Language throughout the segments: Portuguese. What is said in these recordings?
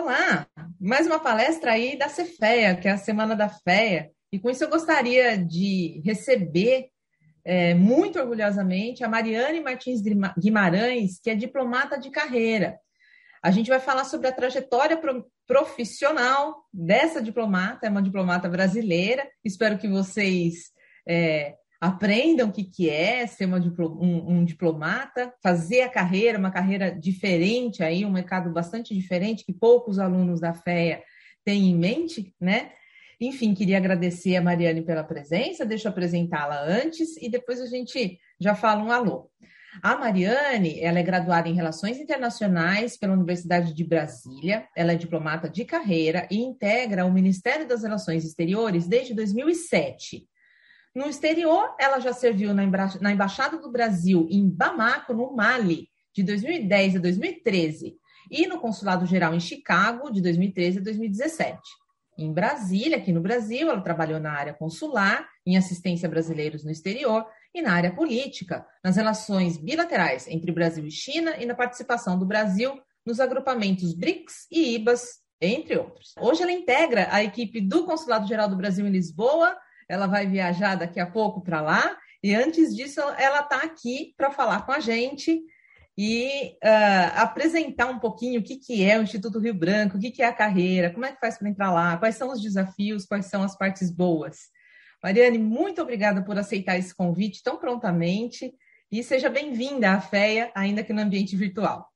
Olá, mais uma palestra aí da Cefeia, que é a Semana da FEA. E com isso eu gostaria de receber é, muito orgulhosamente a Mariane Martins Guimarães, que é diplomata de carreira. A gente vai falar sobre a trajetória profissional dessa diplomata, é uma diplomata brasileira. Espero que vocês é, aprendam o que, que é ser uma, um, um, diplomata, fazer a carreira, uma carreira diferente aí, um mercado bastante diferente que poucos alunos da FEA têm em mente, né? Enfim, queria agradecer a Mariane pela presença, deixa eu apresentá-la antes e depois a gente já fala um alô. A Mariane, ela é graduada em Relações Internacionais pela Universidade de Brasília, ela é diplomata de carreira e integra o Ministério das Relações Exteriores desde 2007. No exterior, ela já serviu na, na Embaixada do Brasil em Bamako, no Mali, de 2010 a 2013, e no Consulado Geral em Chicago, de 2013 a 2017. Em Brasília, aqui no Brasil, ela trabalhou na área consular, em assistência a brasileiros no exterior e na área política, nas relações bilaterais entre Brasil e China e na participação do Brasil nos agrupamentos BRICS e IBAS, entre outros. Hoje ela integra a equipe do Consulado Geral do Brasil em Lisboa ela vai viajar daqui a pouco para lá, e antes disso, ela está aqui para falar com a gente e uh, apresentar um pouquinho o que, que é o Instituto Rio Branco, o que, que é a carreira, como é que faz para entrar lá, quais são os desafios, quais são as partes boas. Mariane, muito obrigada por aceitar esse convite tão prontamente e seja bem-vinda à FEA, ainda que no ambiente virtual.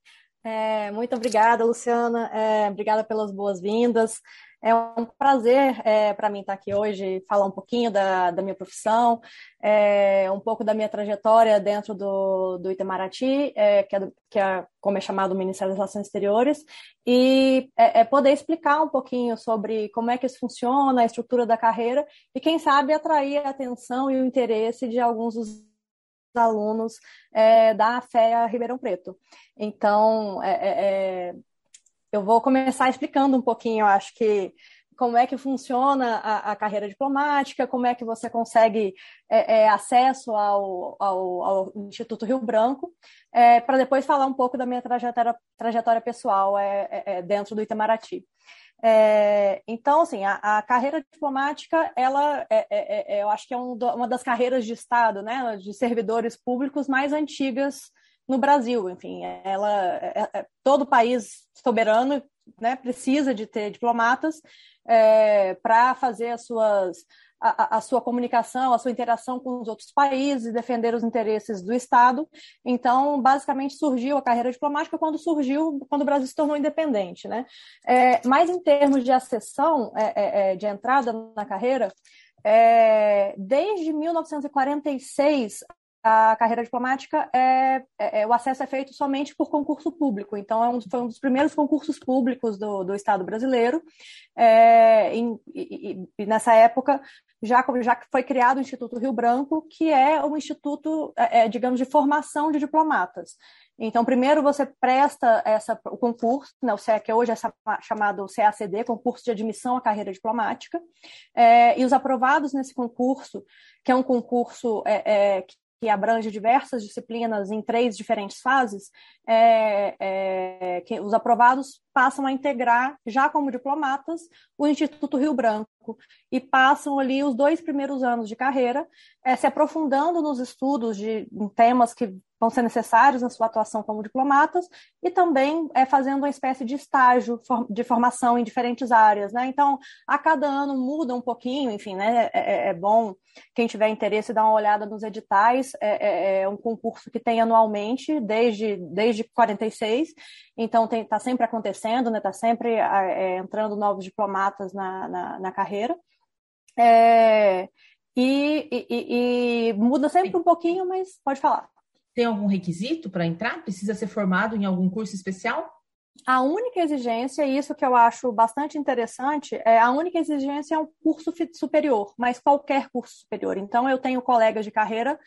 É, muito obrigada, Luciana. É, obrigada pelas boas-vindas. É um prazer é, para mim estar aqui hoje, falar um pouquinho da, da minha profissão, é, um pouco da minha trajetória dentro do, do Itamaraty, é, que, é que é como é chamado o Ministério das Relações Exteriores, e é, é, poder explicar um pouquinho sobre como é que isso funciona, a estrutura da carreira, e quem sabe atrair a atenção e o interesse de alguns dos alunos é, da FEA Ribeirão Preto. Então, é, é, eu vou começar explicando um pouquinho, acho que como é que funciona a, a, carreira diplomática, como é que você consegue é, é, acesso ao, ao, ao, Instituto Rio Branco, é, para depois falar um pouco da minha trajetória, trajetória pessoal é, é, é, dentro do Itamaraty. então, assim, a, a, carreira diplomática, ela, eu acho que é um, uma das carreiras de Estado, né, de servidores públicos mais antigas no Brasil. Enfim, ela, é, é, todo país soberano né, precisa de ter diplomatas é, para fazer as suas, a, a, sua comunicação, a sua interação com os outros países defender os interesses do Estado. Então, basicamente, surgiu a carreira diplomática quando surgiu, quando o Brasil se tornou independente. Né? É, mas, em termos de acessão, é, é, é de entrada na carreira, é, desde 1946, a carreira diplomática é, é, é, o acesso é feito somente por concurso público. Então, é um, foi um dos primeiros concursos públicos do, do Estado brasileiro. É, em, e, e, nessa época já, já foi criado o Instituto Rio Branco, que é um instituto, é, é, digamos, de formação de diplomatas. Então, primeiro você presta essa, o concurso, né, o que hoje é chamado CACD, Concurso de Admissão à Carreira Diplomática, é, e os aprovados nesse concurso, que é um concurso é, é, que abrange diversas disciplinas em três diferentes fases, é, é, que os aprovados passam a integrar, já como diplomatas, o Instituto Rio Branco e passam ali os dois primeiros anos de carreira é, se aprofundando nos estudos de temas que vão ser necessários na sua atuação como diplomatas e também é, fazendo uma espécie de estágio de formação em diferentes áreas, né? Então, a cada ano muda um pouquinho, enfim, né? É, é, é bom quem tiver interesse dar uma olhada nos editais. É, é, é um concurso que tem anualmente desde desde 46, então está sempre acontecendo, né? Está sempre é, entrando novos diplomatas na, na, na carreira. É, e, e, e, muda sempre um pouquinho, mas pode falar. Tem algum requisito para entrar? Precisa ser formado em algum curso especial? A única exigência, e isso que eu acho bastante interessante, é a única exigência é um curso superior, mas qualquer curso superior. Então, eu tenho colegas de carreira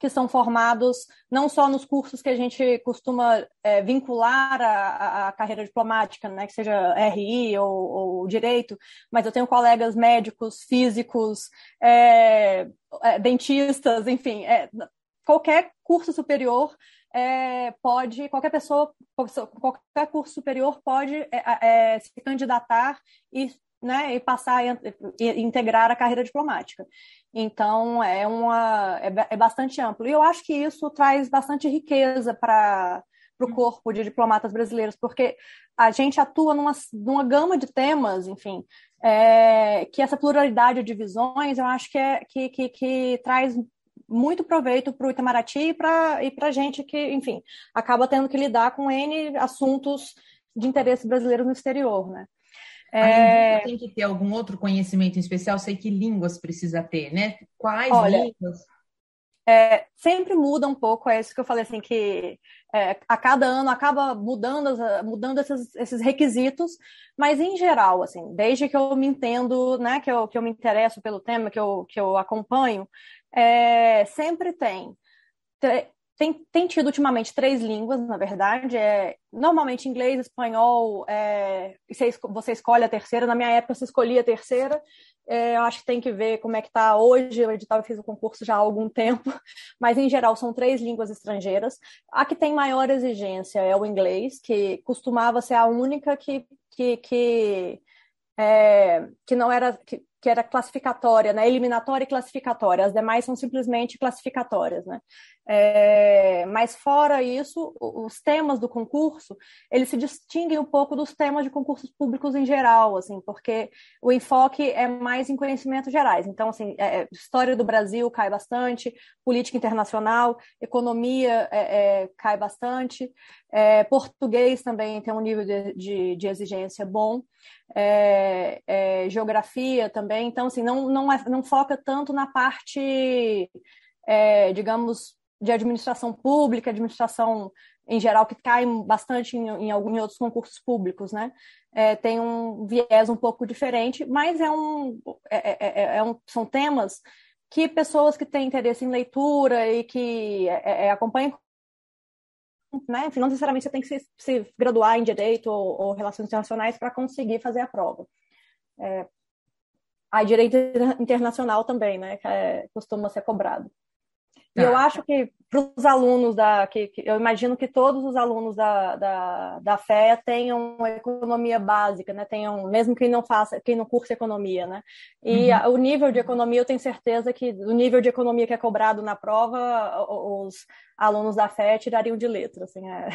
que são formados não só nos cursos que a gente costuma é, vincular a, a, carreira diplomática, né, que seja RI ou, ou direito, mas eu tenho colegas médicos, físicos, é, é, dentistas, enfim, é, qualquer curso superior é, pode, qualquer pessoa, qualquer curso superior pode é, é, se candidatar e, né, e passar a integrar a carreira diplomática. Então, é, uma, é, é bastante amplo. E eu acho que isso traz bastante riqueza para para o corpo de diplomatas brasileiros, porque a gente atua numa, numa gama de temas, enfim, é, que essa pluralidade de visões eu acho que, é, que, que, que traz muito proveito para o Itamaraty e para e a gente que, enfim, acaba tendo que lidar com N assuntos de interesse brasileiro no exterior, né? É... Tem que ter algum outro conhecimento em especial? Sei que línguas precisa ter, né? Quais Olha, línguas? É, sempre muda um pouco, é isso que eu falei assim, que é, a cada ano acaba mudando, mudando esses, esses, requisitos, mas em geral, assim, desde que eu me entendo, né, que eu, que eu me interesso pelo tema, que eu, que eu acompanho, é, sempre tem. Tem, tem tido ultimamente três línguas, na verdade, é normalmente inglês, espanhol, é, você, você escolhe a terceira. Na minha época, você escolhia a terceira. É, eu acho que tem que ver como é que está hoje. O edital eu fiz o concurso já há algum tempo, mas em geral são três línguas estrangeiras. A que tem maior exigência é o inglês, que costumava ser a única que, que, que, é, que não era. Que, que era classificatória, né? eliminatória e classificatória. As demais são simplesmente classificatórias, né? É, mas fora isso, os temas do concurso, eles se distinguem um pouco dos temas de concursos públicos em geral, assim, porque o enfoque é mais em conhecimentos gerais. Então, assim, é, história do Brasil cai bastante, política internacional, economia é, é cai bastante, é, português também tem um nível de, de, de exigência bom, é, geografia também. Então, assim, não, não, não foca tanto na parte, digamos, de administração pública, administração em geral, que cai bastante em, em, em outros concursos públicos, né? É, tem um viés um pouco diferente, mas é um, é, é, é, é um, são temas que pessoas que têm interesse em leitura e que é, acompanham né? Enfim, não necessariamente você tem que se, se graduar em direito ou, ou relações internacionais para conseguir fazer a prova. É, a direito internacional também, né? Que é, costuma ser cobrado. E eu tá. acho que para os alunos da. Que, que, eu imagino que todos os alunos da, da, da FEA tenham economia básica, né? Tenham, mesmo quem não faça, quem não cursa economia, né? E uhum. o nível de economia, eu tenho certeza que o nível de economia que é cobrado na prova, os alunos da FEA tirariam de letra, assim, é.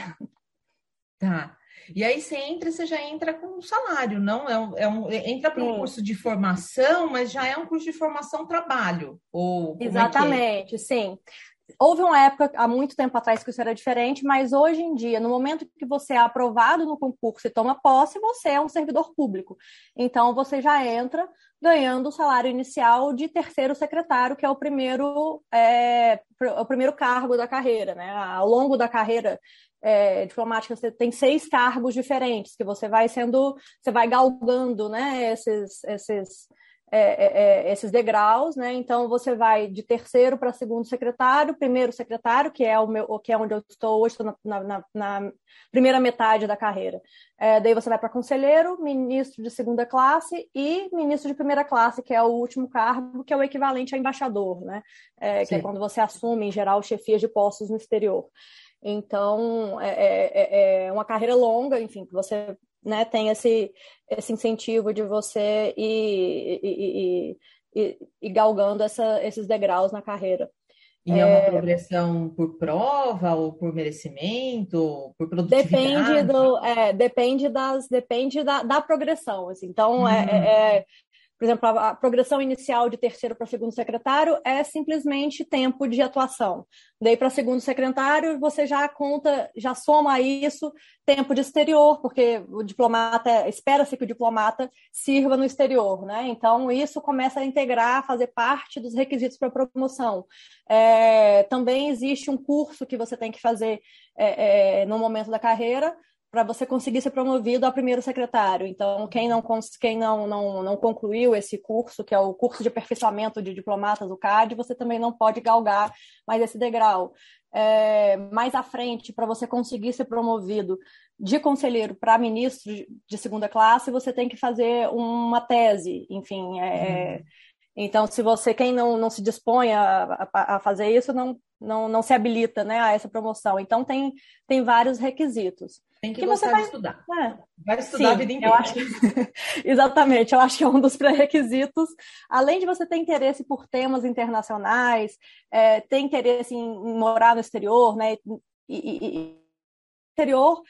Tá. E aí você entra, você já entra com um salário, não? É um, é um entra para um curso de formação, mas já é um curso de formação trabalho. Ou é é? Exatamente, é é? sim. Houve uma época, há muito tempo atrás, que isso era diferente, mas hoje em dia, no momento que você é aprovado no concurso e toma posse, você é um servidor público. Então, você já entra ganhando o salário inicial de terceiro secretário, que é o primeiro, é, o primeiro cargo da carreira. Né? Ao longo da carreira é, diplomática, você tem seis cargos diferentes, que você vai sendo, você vai galgando né, esses, esses é, é, é, esses degraus, né? Então você vai de terceiro para segundo secretário, primeiro secretário, que é o meu, que é onde eu estou hoje, estou na, na, na primeira metade da carreira. É, daí você vai para conselheiro, ministro de segunda classe e ministro de primeira classe, que é o último cargo, que é o equivalente a embaixador, né? É, que é quando você assume, em geral, chefias de postos no exterior. Então, é, é, é, uma carreira longa, enfim, que você né, tem esse, esse incentivo de você ir, ir, ir, ir galgando essa, esses degraus na carreira. E é, uma progressão por prova ou por merecimento, por produtividade? Depende do, é, depende das, depende da, da progressão. Assim. Então, hum. é, é, por exemplo, a, progressão inicial de terceiro para segundo secretário é simplesmente tempo de atuação. Daí para segundo secretário, você já conta, já soma isso tempo de exterior, porque o diplomata, espera-se que o diplomata sirva no exterior, né? Então, isso começa a integrar, fazer parte dos requisitos para promoção. É, também existe um curso que você tem que fazer é, é, no momento da carreira, para você conseguir ser promovido a primeiro secretário. Então, quem não, quem não, não, não concluiu esse curso, que é o curso de aperfeiçoamento de diplomatas do CAD, você também não pode galgar mais esse degrau. É, mais à frente, para você conseguir ser promovido de conselheiro para ministro de segunda classe, você tem que fazer uma tese, enfim. É, uhum. Então, se você, quem não, não se dispõe a, a, a, fazer isso, não não, não se habilita né, a essa promoção. Então, tem, tem vários requisitos. Tem que, que você vai estudar. É. Vai estudar Sim, a vida inteira. Acho. Exatamente, eu acho que é um dos pré-requisitos. Além de você ter interesse por temas internacionais, é, ter interesse em, em, morar no exterior, né? E, e, e exterior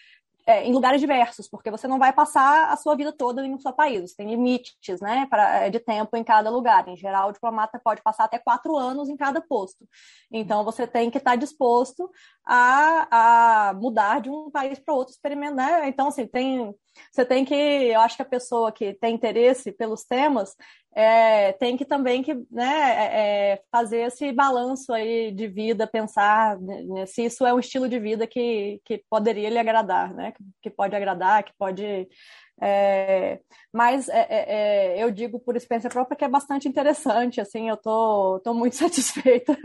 é, em lugares diversos, porque você não vai passar a sua vida toda em um só país. Você tem limites né, pra, é, de tempo em cada lugar. Em geral, o diplomata pode passar até quatro anos em cada posto. Então, você tem que estar disposto a, a mudar de um país para outro, experimentar. Né? Então, assim, tem, você tem que. Eu acho que a pessoa que tem interesse pelos temas é, tem que também que, né, é, é fazer esse balanço aí de vida, pensar né, se isso é um estilo de vida que, que poderia lhe agradar, né? Que, que pode agradar, que pode. É, mas é, é, eu digo por experiência própria que é bastante interessante, assim, eu tô, tô muito satisfeita.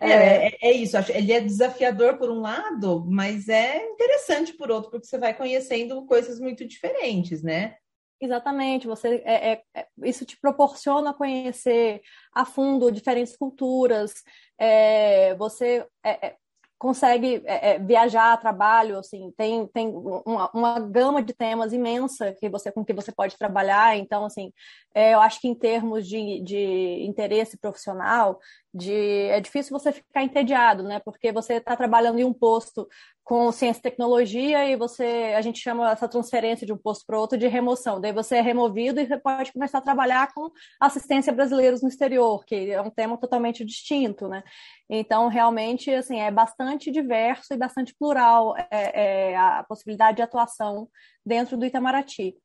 É, é, isso, ele é desafiador por um lado, mas é interessante por outro, porque você vai conhecendo coisas muito diferentes, né? Exatamente, você é, é, é, isso te proporciona conhecer a fundo diferentes culturas, é, você é, é, consegue viajar a trabalho, assim, tem, tem uma, uma, gama de temas imensa que você com que você pode trabalhar, então assim, eu acho que em termos de, de interesse profissional, de é difícil você ficar entediado, né? Porque você está trabalhando em um posto com ciência e tecnologia e você a gente chama essa transferência de um posto para outro de remoção. Daí você é removido e pode começar a trabalhar com assistência brasileiros no exterior, que é um tema totalmente distinto, né? Então realmente assim é bastante diverso e bastante plural é, é a possibilidade de atuação dentro do Itamaraty.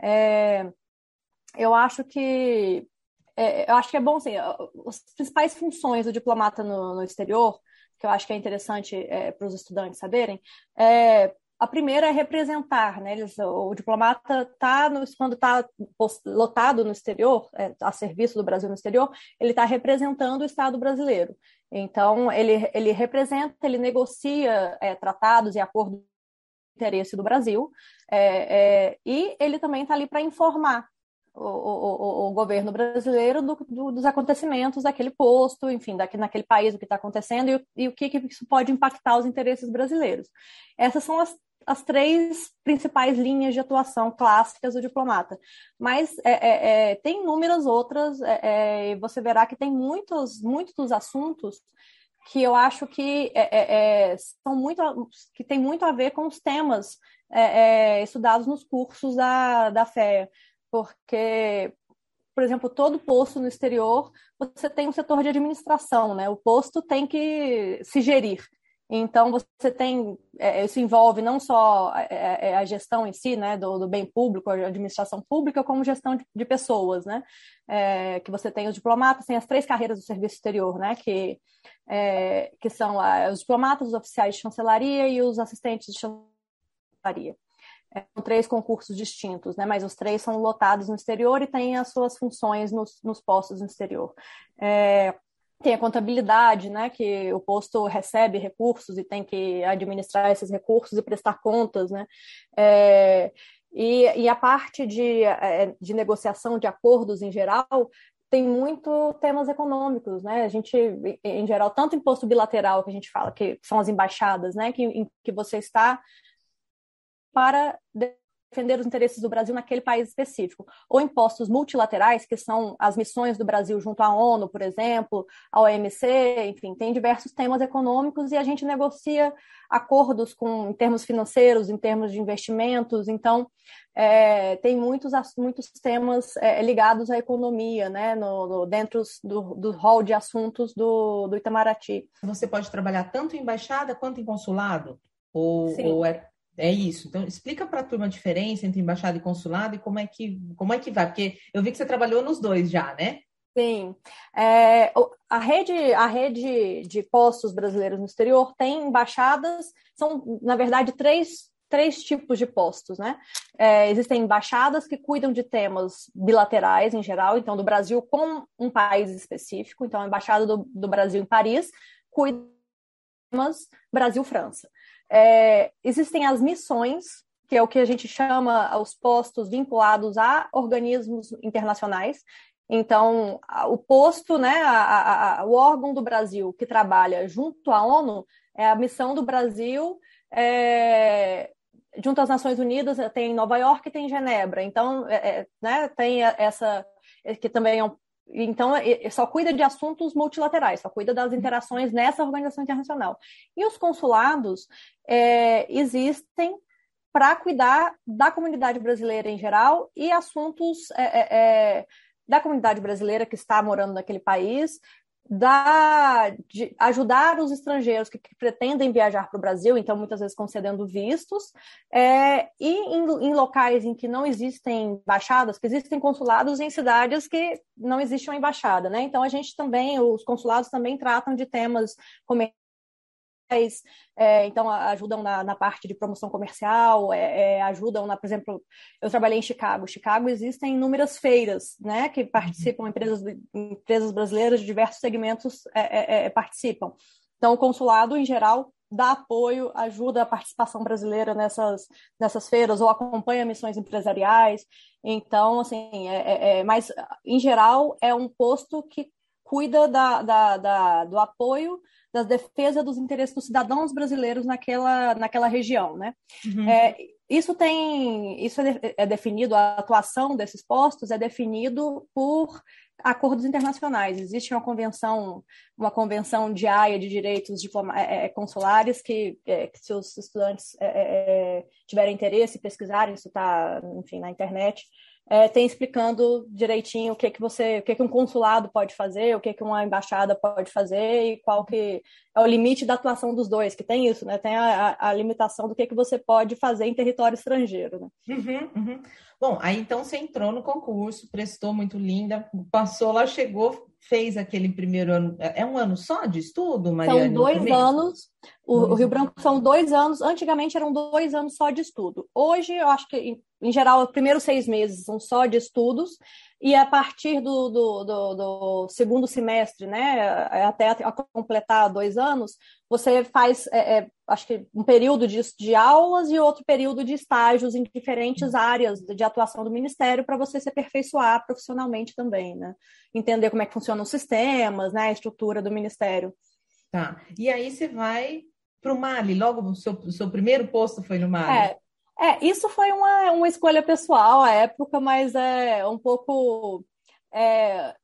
É, eu acho que é, eu acho que é bom assim, as principais funções do diplomata no, no exterior que eu acho que é interessante é, para os estudantes saberem, é, a primeira é representar, né? Eles, o diplomata está quando está lotado no exterior, é, a serviço do Brasil no exterior, ele está representando o Estado brasileiro. Então ele, ele representa, ele negocia é, tratados e acordos de interesse do Brasil, é, é, e ele também está ali para informar o, o, o, governo brasileiro do, do, dos acontecimentos daquele posto, enfim, daqui, naquele país, o que está acontecendo e, e, o que, que isso pode impactar os interesses brasileiros. Essas são as, as três principais linhas de atuação clássicas do diplomata. Mas é, é, é tem inúmeras outras, é, é, e você verá que tem muitos, muitos dos assuntos que eu acho que é, são muito que tem muito a ver com os temas estudados nos cursos da, da FEA porque, por exemplo, todo posto no exterior, você tem um setor de administração, né? O posto tem que se gerir. Então, você tem, é, isso envolve não só a, é, é, a gestão em si, né, do, do, bem público, a administração pública, como gestão de, de pessoas, né, é, que você tem os diplomatas, tem as três carreiras do serviço exterior, né, que, é, que são os diplomatas, os oficiais de chancelaria e os assistentes de chancelaria são três concursos distintos, né? Mas os três são lotados no exterior e têm as suas funções nos, nos postos no exterior. É, tem a contabilidade, né? Que o posto recebe recursos e tem que administrar esses recursos e prestar contas, né? É, e, e, a parte de, é, de negociação de acordos em geral tem muito temas econômicos, né? A gente, em geral, tanto imposto bilateral que a gente fala, que são as embaixadas, né? Que, em que você está para defender os interesses do Brasil naquele país específico. Ou impostos multilaterais, que são as missões do Brasil junto à ONU, por exemplo, à OMC, enfim, tem diversos temas econômicos e a gente negocia acordos com, em termos financeiros, em termos de investimentos, então é, tem muitos, muitos temas é, ligados à economia, né, no, no, dentro do, do hall de assuntos do, do Itamaraty. Você pode trabalhar tanto em embaixada quanto em consulado? Ou, ou é é isso. Então, explica para a turma a diferença entre embaixada e consulado e como é que como é que vai, porque eu vi que você trabalhou nos dois já, né? Sim. É, a, rede, a rede de postos brasileiros no exterior tem embaixadas, são, na verdade, três, três tipos de postos, né? É, existem embaixadas que cuidam de temas bilaterais em geral, então, do Brasil com um país específico, então, a Embaixada do, do Brasil em Paris cuida de temas Brasil-França. É, existem as missões, que é o que a gente chama os postos vinculados a organismos internacionais. Então, o posto, né, a, a, o órgão do Brasil que trabalha junto à ONU é a missão do Brasil é, junto às Nações Unidas, tem Nova York e tem Genebra. Então, é, é né, tem essa que também é um então, só cuida de assuntos multilaterais, só cuida das interações nessa organização internacional. E os consulados é, existem para cuidar da comunidade brasileira em geral e assuntos é, é, é da comunidade brasileira que está morando naquele país, da, de ajudar os estrangeiros que, que pretendem viajar para o Brasil, então muitas vezes concedendo vistos, é, e em, em, locais em que não existem embaixadas, que existem consulados em cidades que não existe uma embaixada, né? Então a gente também, os consulados também tratam de temas comerciais é, então ajudam na, na, parte de promoção comercial, é, é, ajudam na, por exemplo, eu trabalhei em Chicago. Chicago existem inúmeras feiras, né, que participam empresas empresas brasileiras de diversos segmentos é, é, é, participam. Então o consulado em geral dá apoio, ajuda a participação brasileira nessas nessas feiras ou acompanha missões empresariais. Então assim, é, mas em geral é um posto que cuida da, da, da do apoio da defesa dos interesses dos cidadãos brasileiros naquela, naquela região, né? Uhum. É, isso tem, isso é, é definido, a atuação desses postos é definido por acordos internacionais. Existe uma convenção, uma convenção de Haia de direitos é, é, consulares que, é, que, se os estudantes é, é tiverem interesse, pesquisarem, isso está, enfim, na internet, é, tem explicando direitinho o que que você, o que que um consulado pode fazer, o que que uma embaixada pode fazer e qual que é o limite da atuação dos dois, que tem isso, né? Tem a, a limitação do que que você pode fazer em território estrangeiro, né? Uhum, uhum. Bom, aí então você entrou no concurso, prestou muito linda, passou lá, chegou, fez aquele primeiro ano. É, é um ano só de estudo, Mariana? São dois anos. O, o, Rio Branco são dois anos. Antigamente eram dois anos só de estudo. Hoje, eu acho que, em, em geral, os primeiros seis meses são só de estudos. E a partir do, do, do, do segundo semestre, né, até a completar dois anos, você faz, é, é, acho que um período de, de aulas e outro período de estágios em diferentes áreas de atuação do Ministério para você se aperfeiçoar profissionalmente também, né? Entender como é que funcionam os sistemas, né, a estrutura do Ministério. Tá. E aí você vai para o Mali, logo o seu, seu primeiro posto foi no Mali. É, é, isso foi uma, uma escolha pessoal à época, mas é um pouco, é,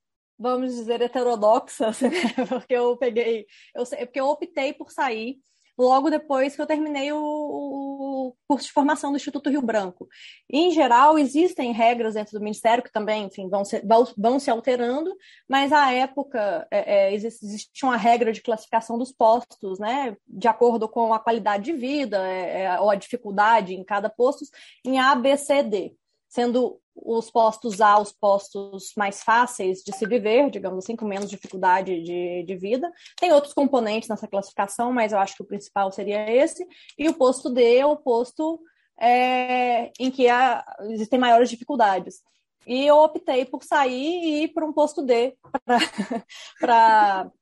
vamos dizer, heterodoxa, assim, né? porque eu peguei, eu, porque eu optei por sair logo depois que eu terminei o, o, curso de formação do Instituto Rio Branco. Em geral, existem regras dentro do Ministério que também, enfim, vão, se, vão, vão se alterando, mas à época é, é, uma regra de classificação dos postos, né, de acordo com a qualidade de vida é, é ou a dificuldade em cada posto, em A, B, C, D sendo os postos A os postos mais fáceis de se viver, digamos assim, com menos dificuldade de, de vida. Tem outros componentes nessa classificação, mas eu acho que o principal seria esse. E o posto D é o posto é, em que há, existem maiores dificuldades. E eu optei por sair e ir para um posto D para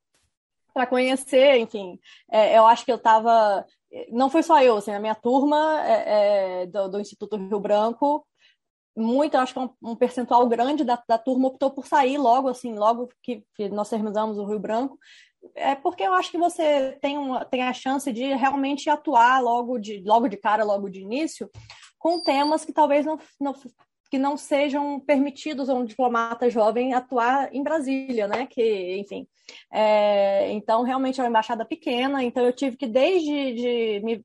para conhecer, enfim, é, eu acho que eu estava, não foi só eu, assim, a minha turma é, é, do, do, Instituto Rio Branco muito, acho que um, um percentual grande da, da, turma optou por sair logo, assim, logo que, que, nós terminamos o Rio Branco, é porque eu acho que você tem, uma, tem a chance de realmente atuar logo de, logo de cara, logo de início, com temas que talvez não, não que não sejam permitidos a um diplomata jovem atuar em Brasília, né? Que, enfim, é, então realmente é uma embaixada pequena, então eu tive que desde de, me,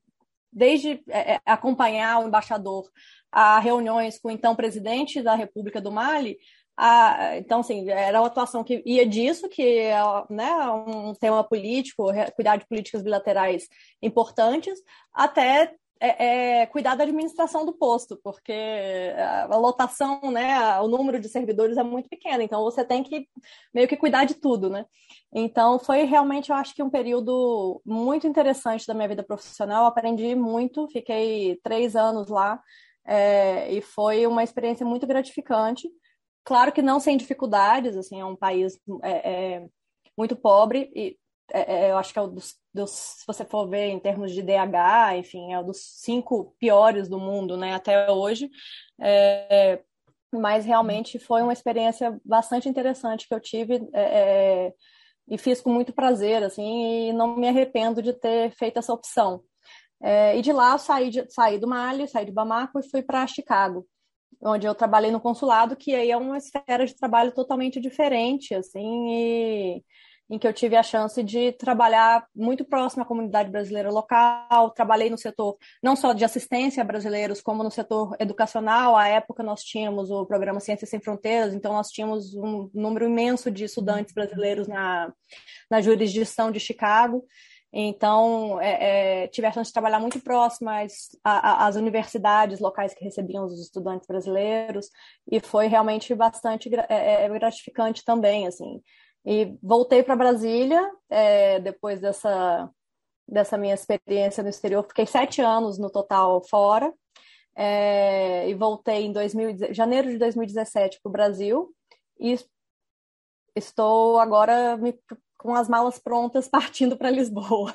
desde é, é acompanhar o embaixador a reuniões com o então presidente da República do Mali. A, então, assim, era uma atuação que ia disso, que é né, um tema político, cuidar de políticas bilaterais importantes, até é, é, cuidar da administração do posto, porque a lotação, né, o número de servidores é muito pequeno, então você tem que meio que cuidar de tudo, né? Então foi realmente, eu acho que um período muito interessante da minha vida profissional, aprendi muito, fiquei três anos lá, é, e foi uma experiência muito gratificante. Claro que não sem dificuldades, assim, é um país é, é, muito pobre e é, é, eu acho que é o dos, dos, se você for ver em termos de DH, enfim, é um dos cinco piores do mundo, né, até hoje. É, mas realmente foi uma experiência bastante interessante que eu tive é, é, e fiz com muito prazer, assim, e não me arrependo de ter feito essa opção. É, e de lá eu saí, de, saí do Mali, saí de Bamako e fui para Chicago, onde eu trabalhei no consulado, que aí é uma esfera de trabalho totalmente diferente, assim, e em que eu tive a chance de trabalhar muito próximo à comunidade brasileira local. Trabalhei no setor não só de assistência a brasileiros, como no setor educacional. À época, nós tínhamos o programa Ciências Sem Fronteiras, então, nós tínhamos um número imenso de estudantes brasileiros na, na jurisdição de Chicago. Então, é, é, tive a chance de trabalhar muito próximo às, às, universidades locais que recebiam os estudantes brasileiros, e foi realmente bastante é, é gratificante também, assim. E voltei para Brasília é, depois dessa, dessa minha experiência no exterior. Fiquei sete anos no total fora. É, e voltei em 2000, janeiro de 2017 para o Brasil. E estou agora me, com as malas prontas partindo para Lisboa.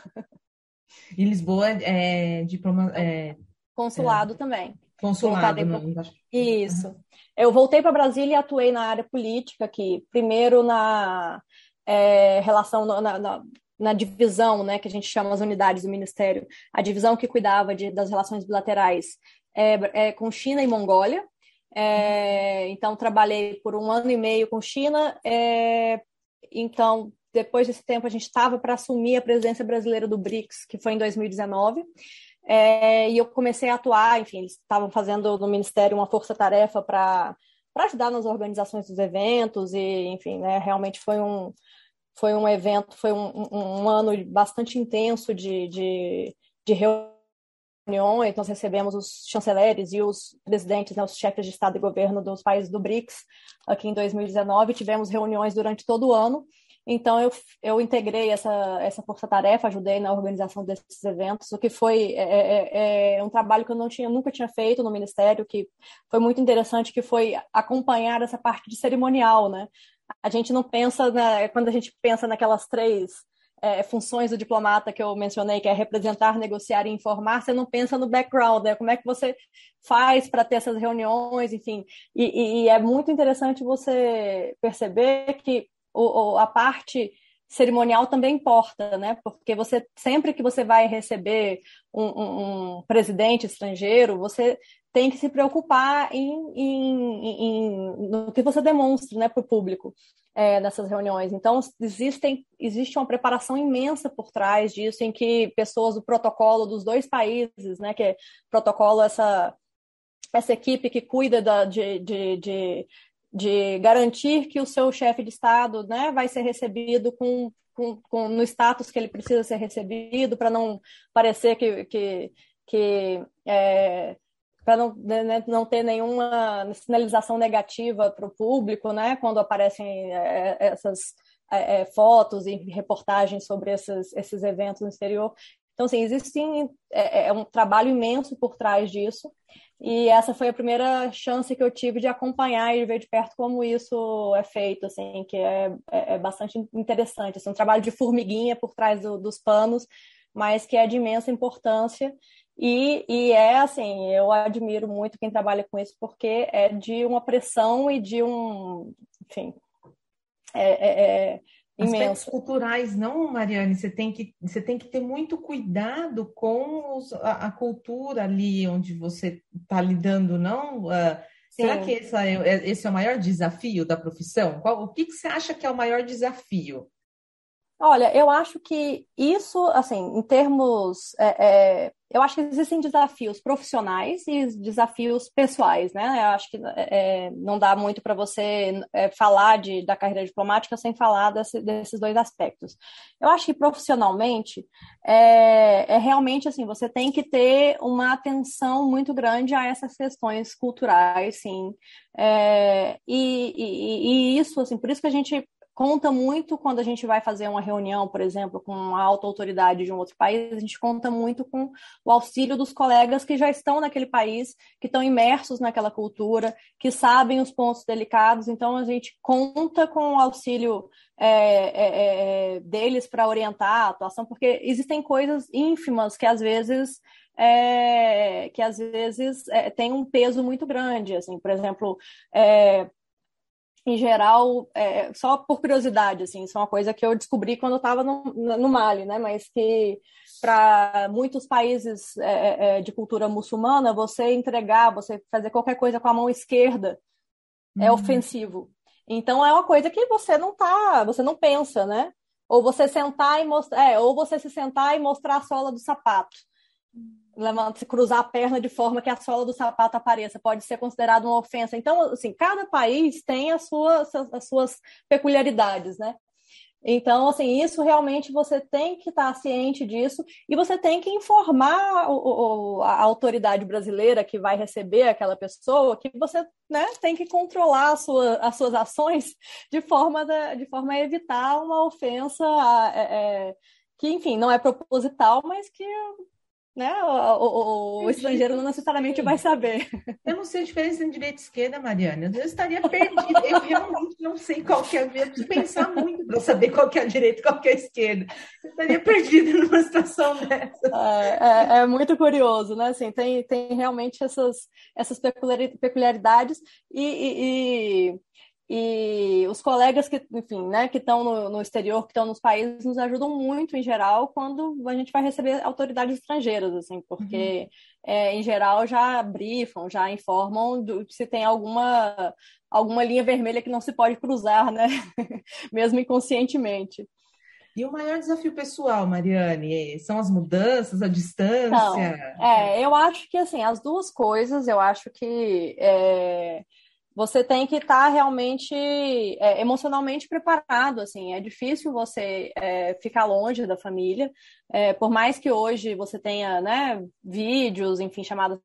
E Lisboa é diploma. É, Consulado é, também. Consulado, não, Isso. Eu voltei para Brasília e atuei na área política aqui. Primeiro na é, relação, na, na, na, divisão, né, que a gente chama as unidades do Ministério, a divisão que cuidava de, das relações bilaterais é, é, com China e Mongólia. É, então, trabalhei por um ano e meio com China. É, então, depois desse tempo, a gente estava para assumir a presidência brasileira do BRICS, que foi em 2019. É, e eu comecei a atuar, enfim, eles estavam fazendo no Ministério uma força-tarefa para ajudar nas organizações dos eventos, e, enfim, né, realmente foi um, foi um evento, foi um, um, um ano bastante intenso de, de, de reuniões, nós recebemos os chanceleres e os presidentes, né, os chefes de Estado e governo dos países do BRICS aqui em 2019, tivemos reuniões durante todo o ano, então, eu, eu integrei essa, essa força-tarefa, ajudei na organização desses eventos, o que foi é, é, é, um trabalho que eu não tinha, nunca tinha feito no Ministério, que foi muito interessante, que foi acompanhar essa parte de cerimonial, né? A gente não pensa, na, quando a gente pensa naquelas três é, funções do diplomata que eu mencionei, que é representar, negociar e informar, você não pensa no background, né? Como é que você faz para ter essas reuniões, enfim. E, e, e, é muito interessante você perceber que o, a parte cerimonial também importa, né? Porque você sempre que você vai receber um, um, um presidente estrangeiro, você tem que se preocupar em, em, em no que você demonstra, né, para o público é, nessas reuniões. Então existem existe uma preparação imensa por trás disso, em que pessoas do protocolo dos dois países, né, que é protocolo essa essa equipe que cuida da, de, de, de de garantir que o seu chefe de Estado né, vai ser recebido com, com, com no status que ele precisa ser recebido, para não parecer que, que, que é, para não, né, não ter nenhuma sinalização negativa para o público, né, quando aparecem é, essas é, é, fotos e reportagens sobre esses, esses eventos no exterior. Então, assim, existe sim, é, é um trabalho imenso por trás disso. E essa foi a primeira chance que eu tive de acompanhar e ver de perto como isso é feito, assim, que é, é, é bastante interessante. Assim, um trabalho de formiguinha por trás do, dos panos, mas que é de imensa importância. E, e é assim, eu admiro muito quem trabalha com isso, porque é de uma pressão e de um, enfim, é, é, é Aspectos culturais, não, Mariane, você tem que, você tem que ter muito cuidado com os, a, a, cultura ali onde você está lidando, não? Uh, será que esse é, esse é, o maior desafio da profissão? Qual, o que, que você acha que é o maior desafio? Olha, eu acho que isso, assim, em termos. É, é, eu acho que existem desafios profissionais e desafios pessoais, né? Eu acho que é, é não dá muito para você é, falar de, da carreira diplomática sem falar desse, desses dois aspectos. Eu acho que profissionalmente é, é, realmente assim, você tem que ter uma atenção muito grande a essas questões culturais, sim. E, e, e isso, assim, por isso que a gente conta muito quando a gente vai fazer uma reunião, por exemplo, com a alta autoridade de um outro país, a gente conta muito com o auxílio dos colegas que já estão naquele país, que estão imersos naquela cultura, que sabem os pontos delicados. Então, a gente conta com o auxílio é, é, é, deles para orientar a atuação, porque existem coisas ínfimas que às vezes é, que às vezes é, tem um peso muito grande, assim, por exemplo, é, em geral, é, só por curiosidade, assim, isso é uma coisa que eu descobri quando eu estava no, no Mali, né? Mas que para muitos países é, é, é, de cultura muçulmana, você entregar, você fazer qualquer coisa com a mão esquerda é uhum. ofensivo. Então é uma coisa que você não tá, você não pensa, né? Ou você sentar e mostrar, é, ou você se sentar e mostrar a sola do sapato levanta, cruzar a perna de forma que a sola do sapato apareça, pode ser considerado uma ofensa. Então, assim, cada país tem as suas, as suas peculiaridades, né? Então, assim, isso realmente você tem que estar ciente disso e você tem que informar o, o, a autoridade brasileira que vai receber aquela pessoa que você né, tem que controlar sua, as suas ações de forma, de, de forma a evitar uma ofensa é, é, que, enfim, não é proposital, mas que né? O, o, o estrangeiro não necessariamente vai saber. Eu não sei a diferença entre direita e esquerda, Mariana. Eu estaria perdida. Eu realmente não sei qual que é. Eu preciso pensar muito para saber qual que é a direita e qual que é a esquerda. Eu estaria perdida numa situação dessa. É, é, é, muito curioso, né? Assim, tem, tem realmente essas, essas peculiaridades e, e, e e os colegas que, enfim, né, que estão no, no, exterior, que estão nos países, nos ajudam muito em geral quando a gente vai receber autoridades estrangeiras, assim, porque uhum. é, em geral já brifam, já informam do, se tem alguma alguma linha vermelha que não se pode cruzar, né, mesmo inconscientemente. E o maior desafio pessoal, Mariane, é, são as mudanças, a distância? Então, é, eu acho que assim as duas coisas, eu acho que é, você tem que estar tá realmente é, emocionalmente preparado, assim, é difícil você é, ficar longe da família, é, por mais que hoje você tenha, né, vídeos, enfim, chamadas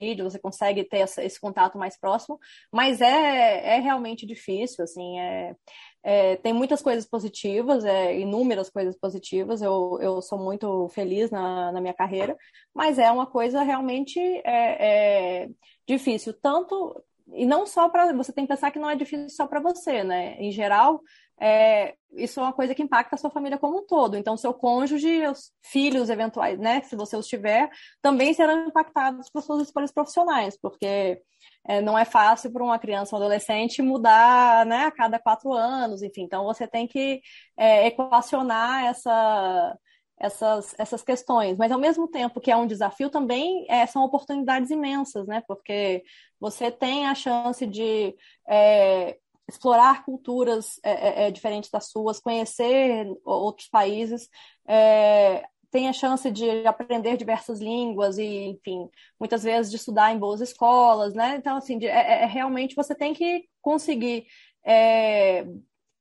vídeo, você consegue ter essa, esse contato mais próximo, mas é, é realmente difícil, assim, é, é, tem muitas coisas positivas, é, inúmeras coisas positivas, eu, eu sou muito feliz na, na minha carreira, mas é uma coisa realmente é, é difícil, tanto e não só para você tem que pensar que não é difícil só para você, né? Em geral, é, isso é uma coisa que impacta a sua família como um todo. Então, seu cônjuge, os filhos eventuais, né? Se você os tiver, também serão impactados por suas escolhas profissionais, porque é, não é fácil para uma criança ou um adolescente mudar, né? A cada quatro anos, enfim. Então, você tem que é, equacionar essa essas, essas questões. Mas, ao mesmo tempo que é um desafio, também é, são oportunidades imensas, né? Porque você tem a chance de é, explorar culturas é, é, é diferentes das suas, conhecer outros países, é, tem a chance de aprender diversas línguas e, enfim, muitas vezes de estudar em boas escolas, né? Então, assim, de, é, realmente você tem que conseguir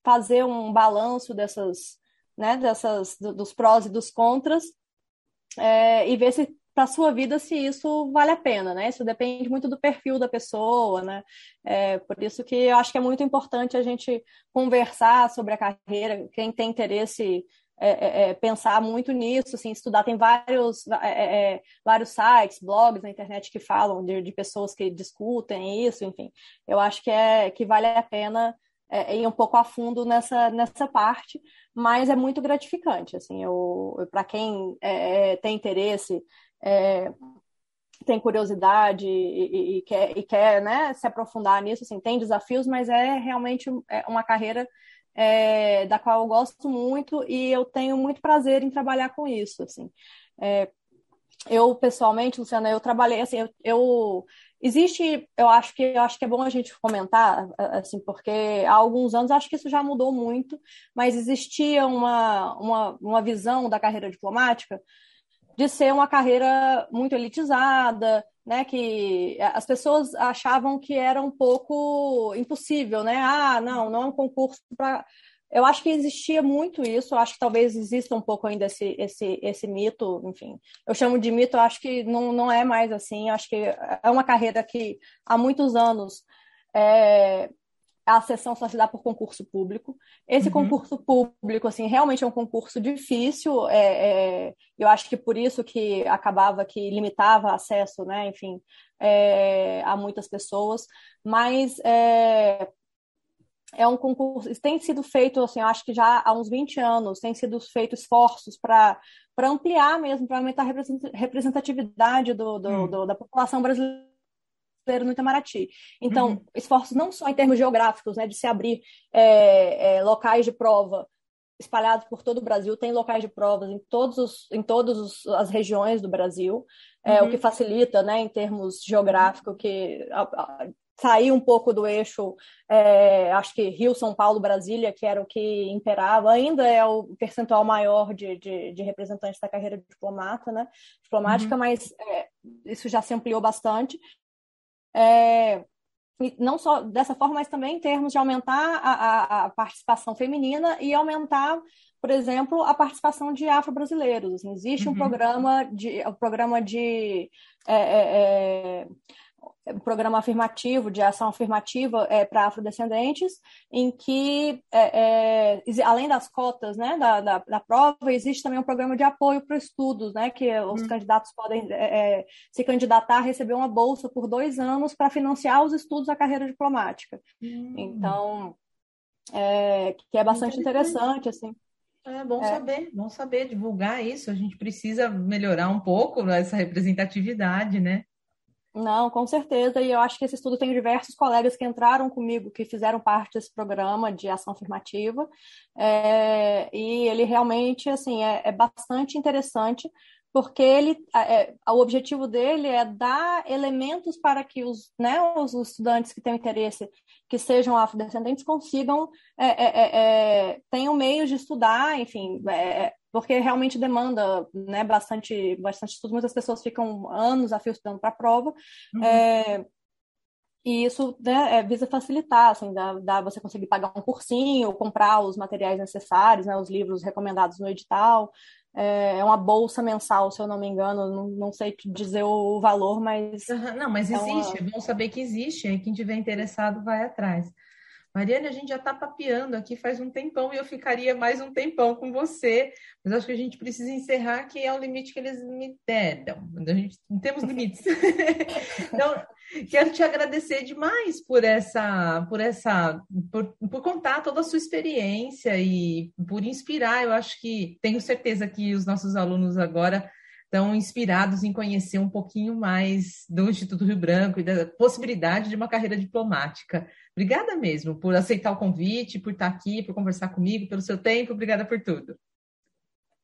fazer um balanço dessas né, dessas, dos prós e dos contras, é, e ver se para sua vida se isso vale a pena, né? Isso depende muito do perfil da pessoa, né? É, por isso que eu acho que é muito importante a gente conversar sobre a carreira, quem tem interesse é, é, é pensar muito nisso, assim, estudar. Tem vários, é, é, vários sites, blogs na internet que falam de, de, pessoas que discutem isso, enfim. Eu acho que, é, que vale a pena é, ir um pouco a fundo nessa, nessa parte, mas é muito gratificante, assim, para quem é, é, tem interesse, é, tem curiosidade e, e, quer, e quer né, se aprofundar nisso, assim, tem desafios, mas é realmente é uma carreira é, da qual eu gosto muito e eu tenho muito prazer em trabalhar com isso, assim. Eu pessoalmente, Luciana, eu trabalhei assim, eu, eu Existe, eu acho que eu acho que é bom a gente comentar, assim, porque há alguns anos acho que isso já mudou muito, mas existia uma, uma, uma visão da carreira diplomática de ser uma carreira muito elitizada, né, que as pessoas achavam que era um pouco impossível, né? Ah, não, não é um concurso para eu acho que existia muito isso, eu acho que talvez exista um pouco ainda esse, esse, esse mito, enfim. Eu chamo de mito, eu acho que não, não é mais assim, eu acho que é uma carreira que há muitos anos é, a sessão só se dá por concurso público. Esse uhum. concurso público, assim, realmente é um concurso difícil. É, é, eu acho que por isso que acabava que limitava acesso, né, enfim, é, a muitas pessoas. Mas é, é um concurso, tem sido feito, assim, eu acho que já há uns 20 anos, tem sido feito esforços para ampliar mesmo, para aumentar a representatividade do, do, hum. do, da população brasileira no Itamaraty. Então, uhum. esforços não só em termos geográficos, né, de se abrir é, é, locais de prova espalhados por todo o Brasil, tem locais de provas em todos os, em todas as regiões do Brasil, é, uhum. o que facilita, né, em termos geográficos, que a, a, sair um pouco do eixo, é, acho que Rio, São Paulo, Brasília, que era o que imperava, ainda é o percentual maior de, de, de representantes da carreira diplomata, né, diplomática, uhum. mas é, isso já se ampliou bastante. É, não só dessa forma, mas também em termos de aumentar a, a, a participação feminina e aumentar, por exemplo, a participação de afro-brasileiros. Assim, existe uhum. um programa de, um programa de é, é, é um programa afirmativo, de ação afirmativa é, para afrodescendentes, em que, é, é, além das cotas né, da, da, da, prova, existe também um programa de apoio para estudos, né, que os hum. candidatos podem é, é, se candidatar a receber uma bolsa por dois anos para financiar os estudos da carreira diplomática. Hum. Então, é, que é bastante interessante, assim. É bom é. saber, bom saber divulgar isso. A gente precisa melhorar um pouco essa representatividade, né? Não, com certeza. E eu acho que esse estudo tem diversos colegas que entraram comigo, que fizeram parte desse programa de ação afirmativa. É, e ele realmente, assim, é, é bastante interessante, porque ele, é, o objetivo dele é dar elementos para que os, né, os estudantes que têm interesse, que sejam afrodescendentes, consigam, é, é, é, tenham meios de estudar, enfim, porque realmente demanda né, bastante, bastante estudo, muitas pessoas ficam anos a fio estudando para a prova. Uhum. É, e isso né, é, visa facilitar, assim, dá, dá, você conseguir pagar um cursinho, comprar os materiais necessários, né, os livros recomendados no edital. É, é uma bolsa mensal, se eu não me engano, não, não sei dizer o valor, mas. Não, mas existe, é, uma... é bom saber que existe, aí quem tiver interessado vai atrás. Mariane, a gente já está papeando aqui faz um tempão e eu ficaria mais um tempão com você, mas acho que a gente precisa encerrar, que é o limite que eles me deram. A gente não temos limites. então, quero te agradecer demais por essa, por essa, por, por contar toda a sua experiência e por inspirar. Eu acho que tenho certeza que os nossos alunos agora estão inspirados em conhecer um pouquinho mais do Instituto Rio Branco e da possibilidade de uma carreira diplomática. Obrigada mesmo por aceitar o convite, por estar aqui, por conversar comigo, pelo seu tempo. Obrigada por tudo.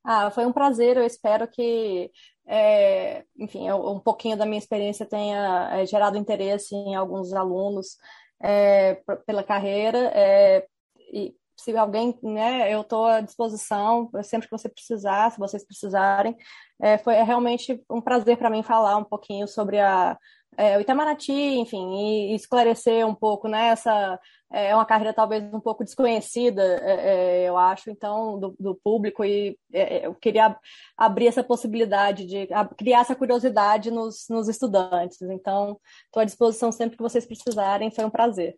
Ah, foi um prazer. Eu espero que, é, enfim, um pouquinho da minha experiência tenha é, gerado interesse em alguns alunos é, pela carreira. É, e se alguém, né, eu estou à disposição sempre que você precisar, se vocês precisarem. É, foi é realmente um prazer para mim falar um pouquinho sobre a, é, o Itamaraty, enfim, e, esclarecer um pouco, né, essa é uma carreira talvez um pouco desconhecida, é, é eu acho, então, do, do público, e é, eu queria abrir essa possibilidade de criar essa curiosidade nos, nos estudantes. Então, estou à disposição sempre que vocês precisarem, foi um prazer.